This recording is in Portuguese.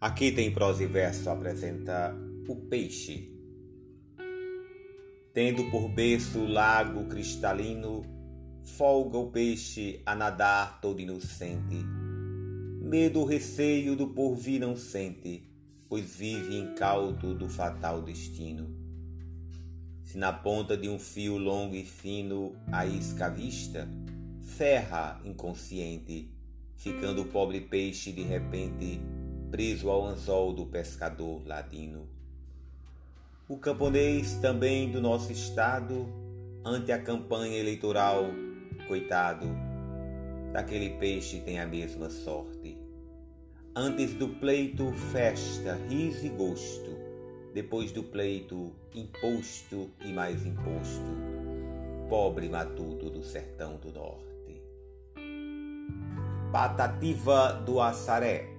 Aqui tem prosa e verso apresenta o peixe. Tendo por berço o lago cristalino, folga o peixe a nadar todo inocente. Medo ou receio do porvir não sente, pois vive incauto do fatal destino. Se na ponta de um fio longo e fino a isca vista, ferra inconsciente, ficando o pobre peixe de repente preso ao anzol do pescador ladino. O camponês também do nosso estado, ante a campanha eleitoral, coitado, daquele peixe tem a mesma sorte. Antes do pleito, festa, riso e gosto. Depois do pleito, imposto e mais imposto. Pobre matuto do sertão do norte. Patativa do Assaré